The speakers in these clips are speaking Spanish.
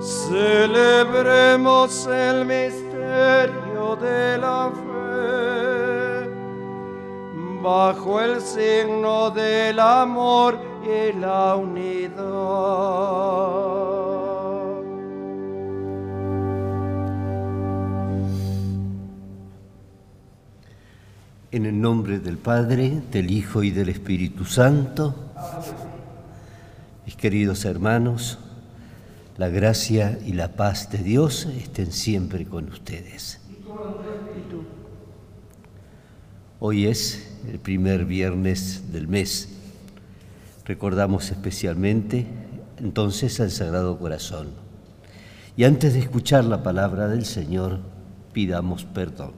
Celebremos el misterio de la fe, bajo el signo del amor y la unidad. En el nombre del Padre, del Hijo y del Espíritu Santo, queridos hermanos, la gracia y la paz de Dios estén siempre con ustedes. Hoy es el primer viernes del mes. Recordamos especialmente entonces al Sagrado Corazón. Y antes de escuchar la palabra del Señor, pidamos perdón.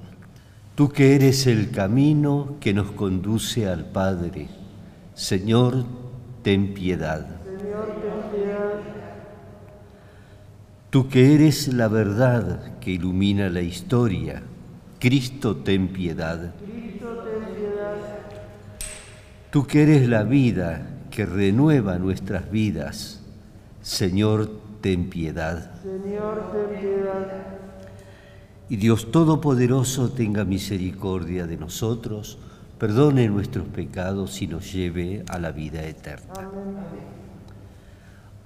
Tú que eres el camino que nos conduce al Padre, Señor, ten piedad. Tú que eres la verdad que ilumina la historia, Cristo, ten piedad. Tú que eres la vida que renueva nuestras vidas, Señor, ten piedad. Señor, ten piedad. Y Dios Todopoderoso tenga misericordia de nosotros, perdone nuestros pecados y nos lleve a la vida eterna.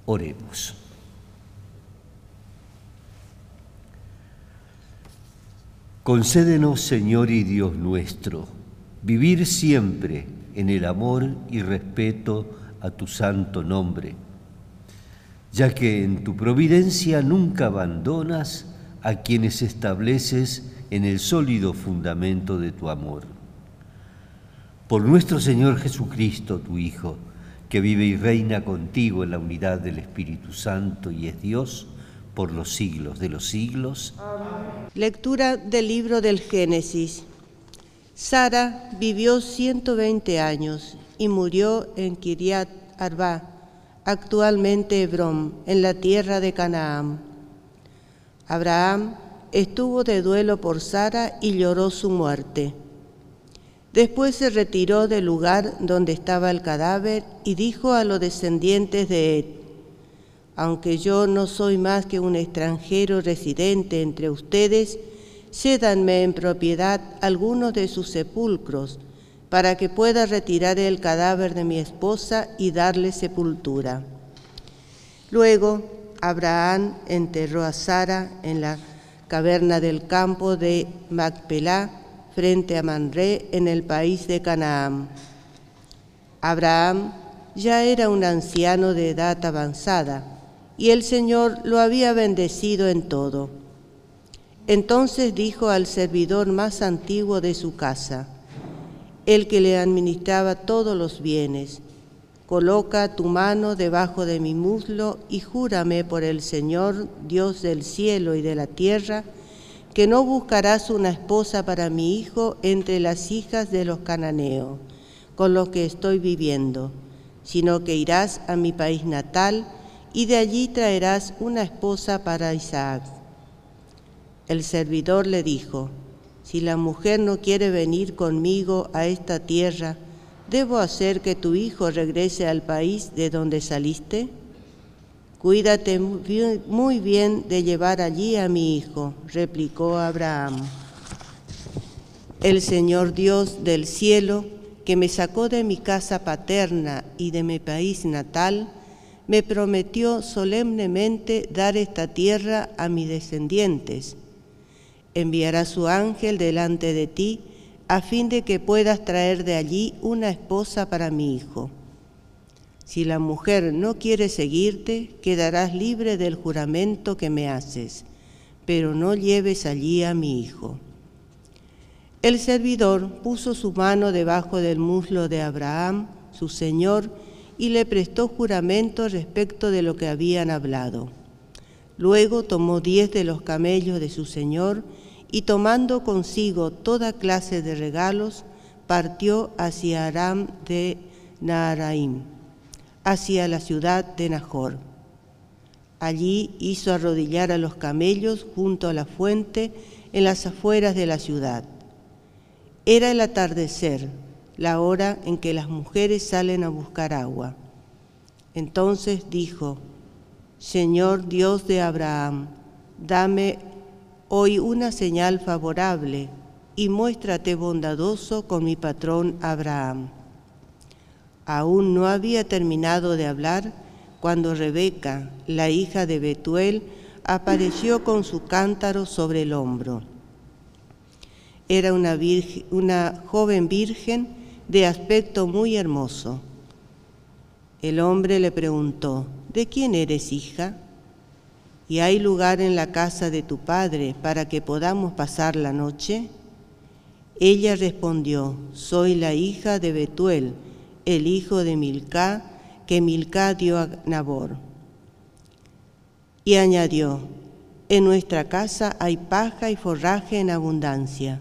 Oremos. Concédenos, Señor y Dios nuestro, vivir siempre en el amor y respeto a tu santo nombre, ya que en tu providencia nunca abandonas a quienes estableces en el sólido fundamento de tu amor. Por nuestro Señor Jesucristo, tu Hijo, que vive y reina contigo en la unidad del Espíritu Santo y es Dios por los siglos de los siglos. Lectura del libro del Génesis. Sara vivió 120 años y murió en Kiriat Arba, actualmente Hebrón, en la tierra de Canaán. Abraham estuvo de duelo por Sara y lloró su muerte. Después se retiró del lugar donde estaba el cadáver y dijo a los descendientes de Ed, aunque yo no soy más que un extranjero residente entre ustedes, cédanme en propiedad algunos de sus sepulcros, para que pueda retirar el cadáver de mi esposa y darle sepultura. Luego Abraham enterró a Sara en la caverna del campo de Macpelá, frente a Manré, en el país de Canaán. Abraham ya era un anciano de edad avanzada, y el Señor lo había bendecido en todo. Entonces dijo al servidor más antiguo de su casa, el que le administraba todos los bienes, Coloca tu mano debajo de mi muslo y júrame por el Señor, Dios del cielo y de la tierra, que no buscarás una esposa para mi hijo entre las hijas de los cananeos, con los que estoy viviendo, sino que irás a mi país natal y de allí traerás una esposa para Isaac. El servidor le dijo, si la mujer no quiere venir conmigo a esta tierra, ¿Debo hacer que tu hijo regrese al país de donde saliste? Cuídate muy bien de llevar allí a mi hijo, replicó Abraham. El Señor Dios del cielo, que me sacó de mi casa paterna y de mi país natal, me prometió solemnemente dar esta tierra a mis descendientes. Enviará su ángel delante de ti a fin de que puedas traer de allí una esposa para mi hijo. Si la mujer no quiere seguirte, quedarás libre del juramento que me haces, pero no lleves allí a mi hijo. El servidor puso su mano debajo del muslo de Abraham, su señor, y le prestó juramento respecto de lo que habían hablado. Luego tomó diez de los camellos de su señor y tomando consigo toda clase de regalos, partió hacia Aram de Naharaim, hacia la ciudad de Nahor. Allí hizo arrodillar a los camellos junto a la fuente en las afueras de la ciudad. Era el atardecer, la hora en que las mujeres salen a buscar agua. Entonces dijo, Señor Dios de Abraham, dame hoy una señal favorable y muéstrate bondadoso con mi patrón Abraham. Aún no había terminado de hablar cuando Rebeca, la hija de Betuel, apareció con su cántaro sobre el hombro. Era una, una joven virgen de aspecto muy hermoso. El hombre le preguntó, ¿de quién eres hija? ¿Y hay lugar en la casa de tu padre para que podamos pasar la noche? Ella respondió, soy la hija de Betuel, el hijo de Milcá, que Milcá dio a Nabor. Y añadió, en nuestra casa hay paja y forraje en abundancia,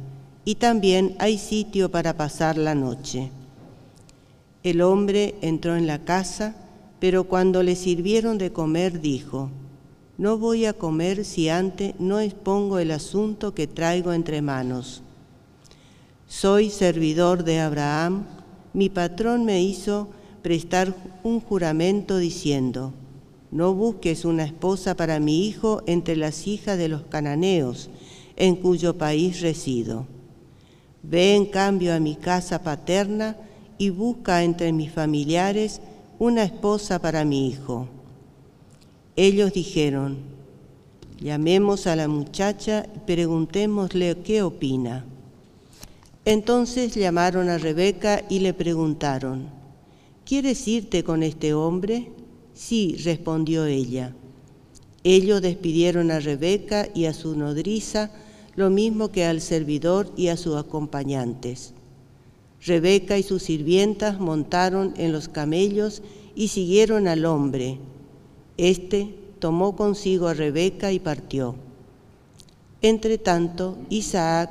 y también hay sitio para pasar la noche. El hombre entró en la casa, pero cuando le sirvieron de comer dijo, no voy a comer si antes no expongo el asunto que traigo entre manos. Soy servidor de Abraham, mi patrón me hizo prestar un juramento diciendo, no busques una esposa para mi hijo entre las hijas de los cananeos, en cuyo país resido. Ve en cambio a mi casa paterna y busca entre mis familiares una esposa para mi hijo ellos dijeron, llamemos a la muchacha y preguntémosle qué opina. Entonces llamaron a Rebeca y le preguntaron, ¿quieres irte con este hombre? Sí, respondió ella. Ellos despidieron a Rebeca y a su nodriza, lo mismo que al servidor y a sus acompañantes. Rebeca y sus sirvientas montaron en los camellos y siguieron al hombre este tomó consigo a Rebeca y partió. Entretanto, Isaac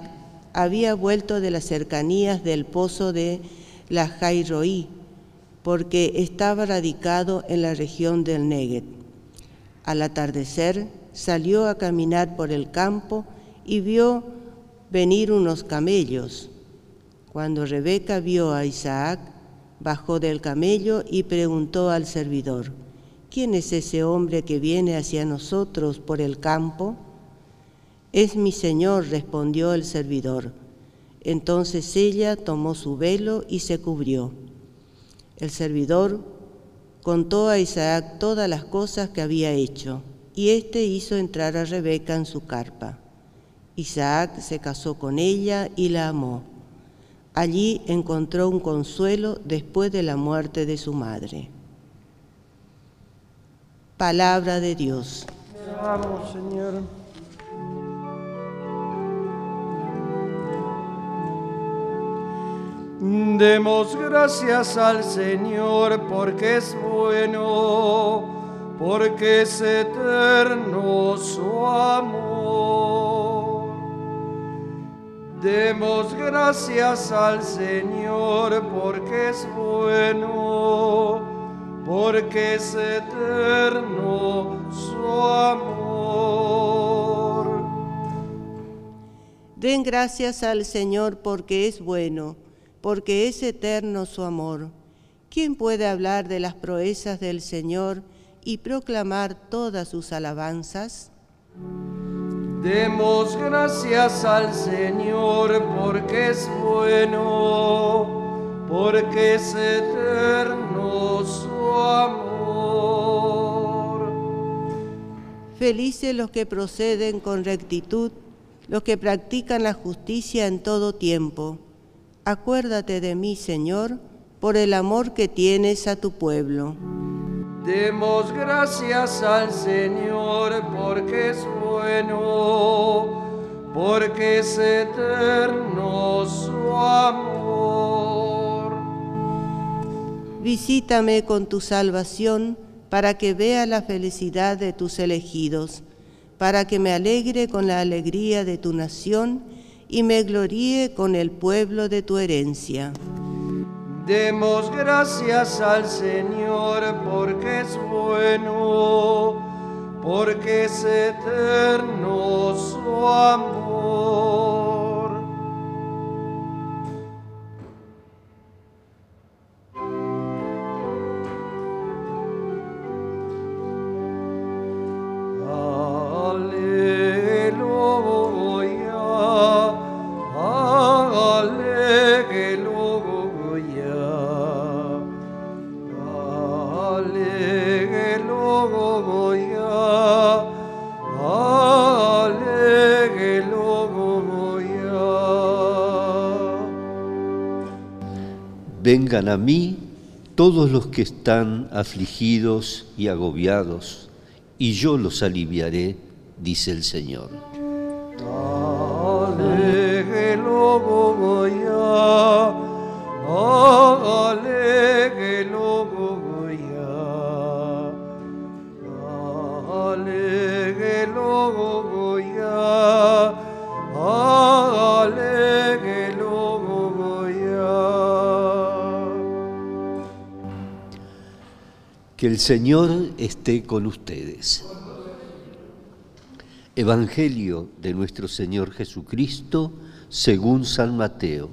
había vuelto de las cercanías del pozo de la Jairoí, porque estaba radicado en la región del Neget. Al atardecer salió a caminar por el campo y vio venir unos camellos. Cuando Rebeca vio a Isaac, bajó del camello y preguntó al servidor, ¿quién es ese hombre que viene hacia nosotros por el campo? Es mi Señor, respondió el servidor. Entonces ella tomó su velo y se cubrió. El servidor contó a Isaac todas las cosas que había hecho, y éste hizo entrar a Rebeca en su carpa. Isaac se casó con ella y la amó. Allí encontró un consuelo después de la muerte de su madre. Palabra de Dios. Vamos, Señor. Demos gracias al Señor porque es bueno, porque es eterno su amor. Demos gracias al Señor porque es bueno porque es eterno su amor. Den gracias al Señor porque es bueno, porque es eterno su amor. ¿Quién puede hablar de las proezas del Señor y proclamar todas sus alabanzas? Demos gracias al Señor porque es bueno porque es eterno su amor. Felices los que proceden con rectitud, los que practican la justicia en todo tiempo. Acuérdate de mí, Señor, por el amor que tienes a tu pueblo. Demos gracias al Señor porque es bueno, porque es eterno su amor. Visítame con tu salvación para que vea la felicidad de tus elegidos, para que me alegre con la alegría de tu nación y me gloríe con el pueblo de tu herencia. Demos gracias al Señor porque es bueno, porque es eterno su amor. A mí todos los que están afligidos y agobiados, y yo los aliviaré, dice el Señor. El Señor esté con ustedes. Evangelio de nuestro Señor Jesucristo según San Mateo.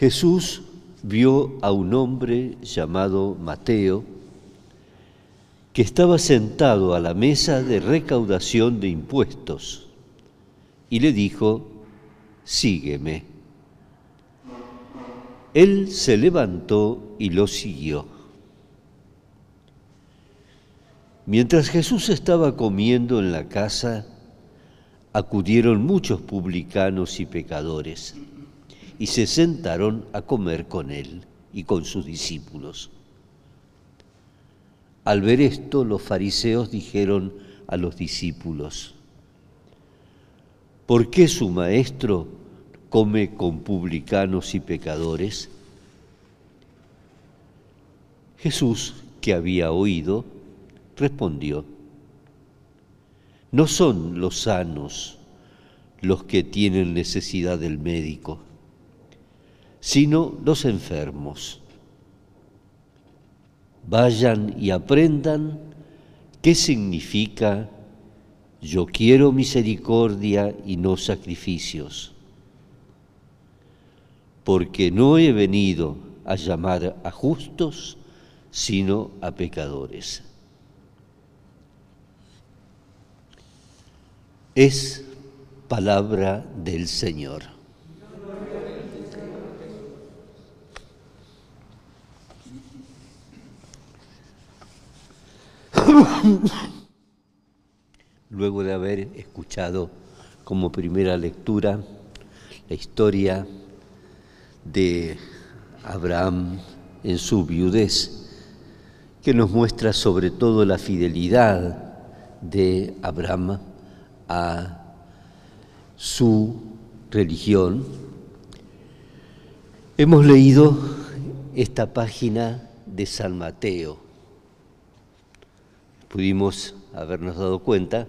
Jesús vio a un hombre llamado Mateo que estaba sentado a la mesa de recaudación de impuestos y le dijo, sígueme. Él se levantó y lo siguió. Mientras Jesús estaba comiendo en la casa, acudieron muchos publicanos y pecadores y se sentaron a comer con él y con sus discípulos. Al ver esto, los fariseos dijeron a los discípulos, ¿Por qué su maestro come con publicanos y pecadores? Jesús, que había oído, respondió, no son los sanos los que tienen necesidad del médico, sino los enfermos. Vayan y aprendan qué significa yo quiero misericordia y no sacrificios, porque no he venido a llamar a justos, sino a pecadores. Es palabra del Señor. luego de haber escuchado como primera lectura la historia de Abraham en su viudez, que nos muestra sobre todo la fidelidad de Abraham a su religión. Hemos leído esta página de San Mateo. Pudimos habernos dado cuenta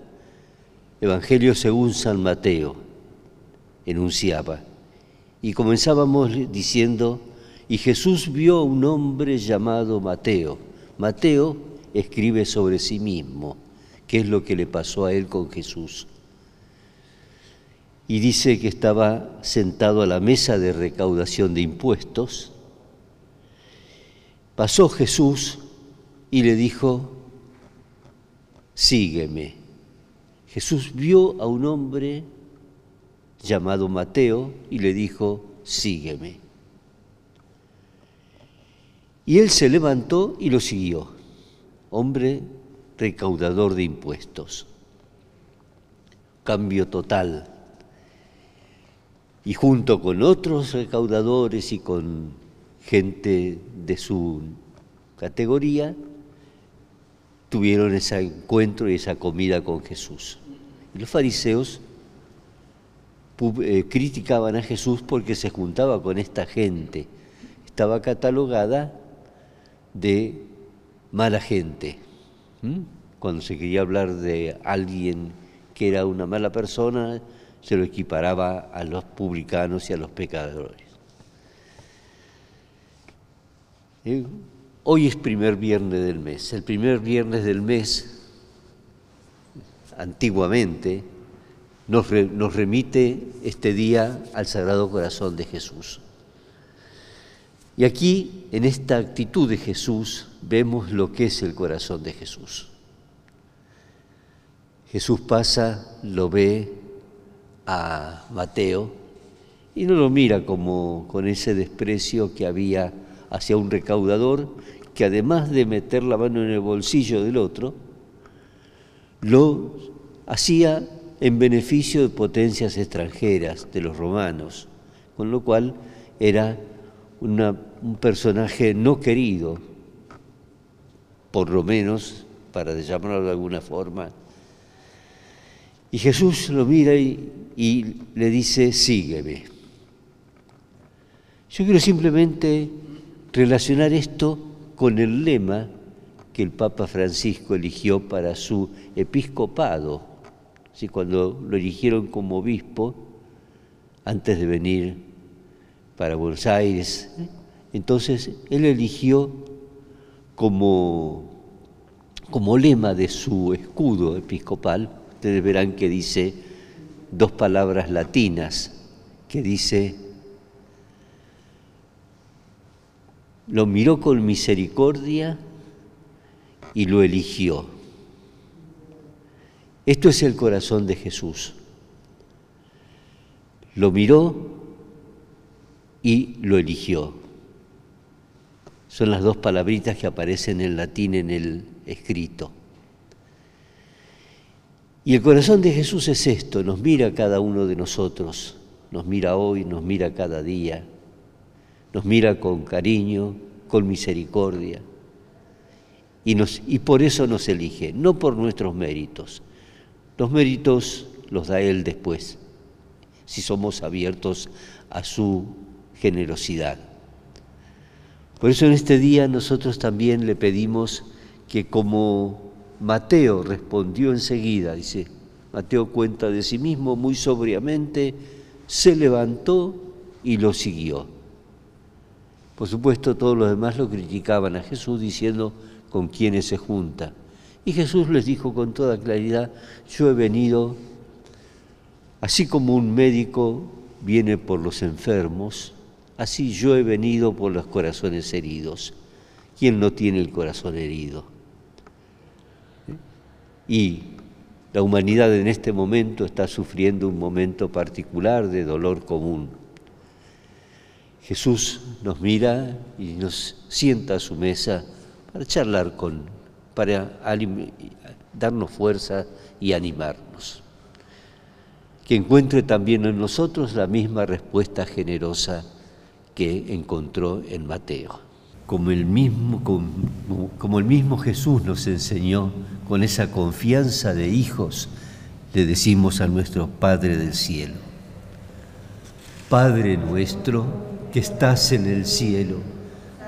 Evangelio según San Mateo enunciaba. Y comenzábamos diciendo, y Jesús vio a un hombre llamado Mateo. Mateo escribe sobre sí mismo, qué es lo que le pasó a él con Jesús. Y dice que estaba sentado a la mesa de recaudación de impuestos. Pasó Jesús y le dijo, sígueme. Jesús vio a un hombre llamado Mateo y le dijo, sígueme. Y él se levantó y lo siguió, hombre recaudador de impuestos. Cambio total. Y junto con otros recaudadores y con gente de su categoría, tuvieron ese encuentro y esa comida con Jesús. Los fariseos eh, criticaban a Jesús porque se juntaba con esta gente, estaba catalogada de mala gente. Cuando se quería hablar de alguien que era una mala persona, se lo equiparaba a los publicanos y a los pecadores. Eh, hoy es primer viernes del mes. El primer viernes del mes, antiguamente, nos, nos remite este día al Sagrado Corazón de Jesús. Y aquí, en esta actitud de Jesús, vemos lo que es el corazón de Jesús. Jesús pasa, lo ve a Mateo y no lo mira como con ese desprecio que había hacia un recaudador que además de meter la mano en el bolsillo del otro, lo hacía en beneficio de potencias extranjeras, de los romanos, con lo cual era un personaje no querido, por lo menos, para llamarlo de alguna forma. Y Jesús lo mira y, le dice, sígueme. Yo quiero simplemente relacionar esto con el lema que el Papa Francisco eligió para su episcopado. Cuando lo eligieron como obispo, antes de venir para Buenos Aires. Entonces él eligió como, como lema de su escudo episcopal, ustedes verán que dice dos palabras latinas, que dice, lo miró con misericordia y lo eligió. Esto es el corazón de Jesús. Lo miró y lo eligió. Son las dos palabritas que aparecen en latín en el escrito. Y el corazón de Jesús es esto, nos mira cada uno de nosotros, nos mira hoy, nos mira cada día, nos mira con cariño, con misericordia. Y, por eso nos elige, no por nuestros méritos. Los méritos los da Él después, si somos abiertos a su generosidad. Por eso en este día nosotros también le pedimos que como Mateo respondió enseguida, dice, Mateo cuenta de sí mismo muy sobriamente, se levantó y lo siguió. Por supuesto, todos los demás lo criticaban a Jesús diciendo con quiénes se junta. Y Jesús les dijo con toda claridad, yo he venido, así como un médico viene por los enfermos, Así yo he venido por los corazones heridos. ¿Quién no tiene el corazón herido? Y la humanidad en este momento está sufriendo un momento particular de dolor común. Jesús nos mira y nos sienta a su mesa para charlar con, para darnos fuerza y animarnos. Que encuentre también en nosotros la misma respuesta generosa que encontró en Mateo. Como el, mismo, como, el mismo Jesús nos enseñó, con esa confianza de hijos, le decimos a nuestro Padre del cielo, Padre nuestro que estás en el cielo,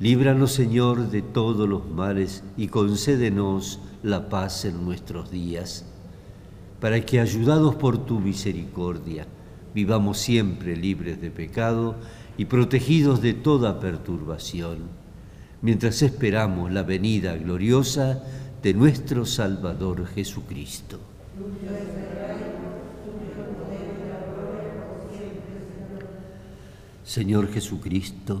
Líbranos, Señor, de todos los males y concédenos la paz en nuestros días, para que, ayudados por tu misericordia, vivamos siempre libres de pecado y protegidos de toda perturbación, mientras esperamos la venida gloriosa de nuestro Salvador Jesucristo. Señor Jesucristo,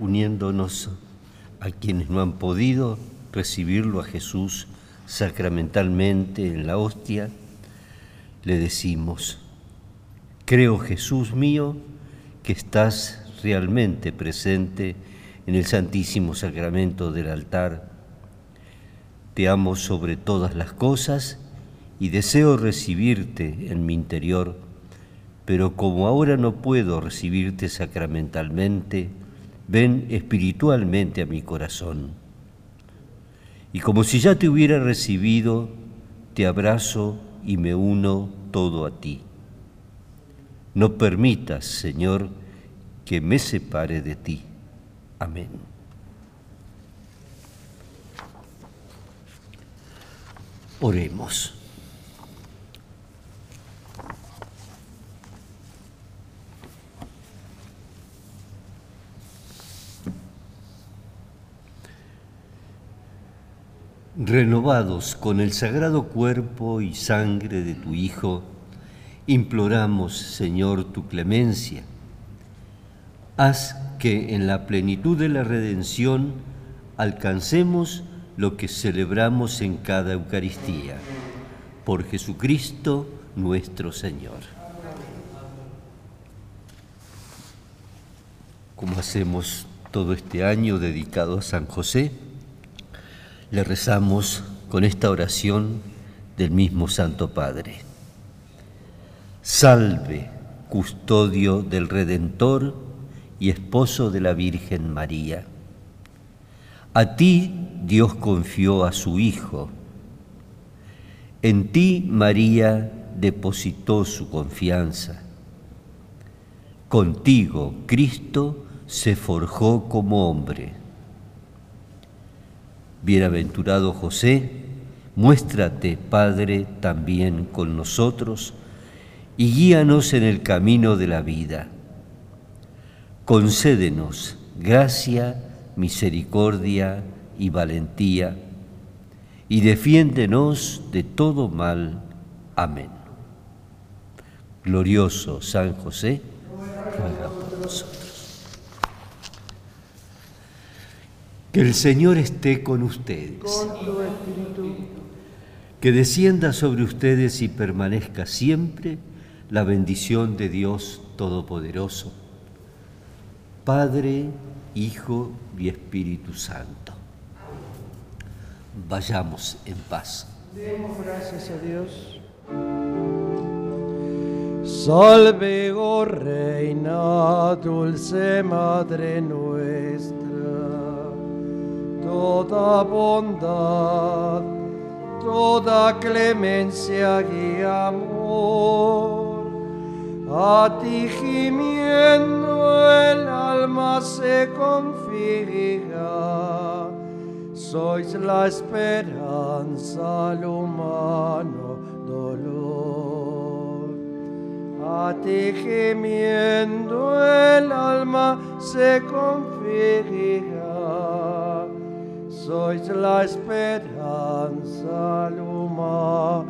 Uniéndonos a quienes no han podido recibirlo a Jesús sacramentalmente en la hostia, le decimos, creo Jesús mío que estás realmente presente en el Santísimo Sacramento del altar. Te amo sobre todas las cosas y deseo recibirte en mi interior, pero como ahora no puedo recibirte sacramentalmente, ven espiritualmente a mi corazón. Y como si ya te hubiera recibido, te abrazo y me uno todo a ti. No permitas, Señor, que me separe de ti. Amén. Oremos. Renovados con el sagrado cuerpo y sangre de tu Hijo, imploramos, Señor, tu clemencia. Haz que en la plenitud de la redención alcancemos lo que celebramos en cada Eucaristía. Por Jesucristo nuestro Señor. Como hacemos todo este año dedicado a San José, le rezamos con esta oración del mismo Santo Padre. Salve, custodio del Redentor y esposo de la Virgen María. A ti Dios confió a su Hijo. En ti María depositó su confianza. Contigo Cristo se forjó como hombre Bienaventurado José, muéstrate, Padre, también con nosotros y guíanos en el camino de la vida. Concédenos gracia, misericordia y valentía, y defiéndenos de todo mal. Amén. Glorioso San José, ruega por nosotros. Que el Señor esté con ustedes. Que descienda sobre ustedes y permanezca siempre la bendición de Dios Todopoderoso, Padre, Hijo y Espíritu Santo. Vayamos en paz. Demos gracias a Dios. Salve, oh Reina, dulce Madre nuestra toda bondad, toda clemencia y amor. A ti gimiendo el alma se confía, sois la esperanza al humano dolor. A ti gimiendo el alma se confía, sois la esperanza, luma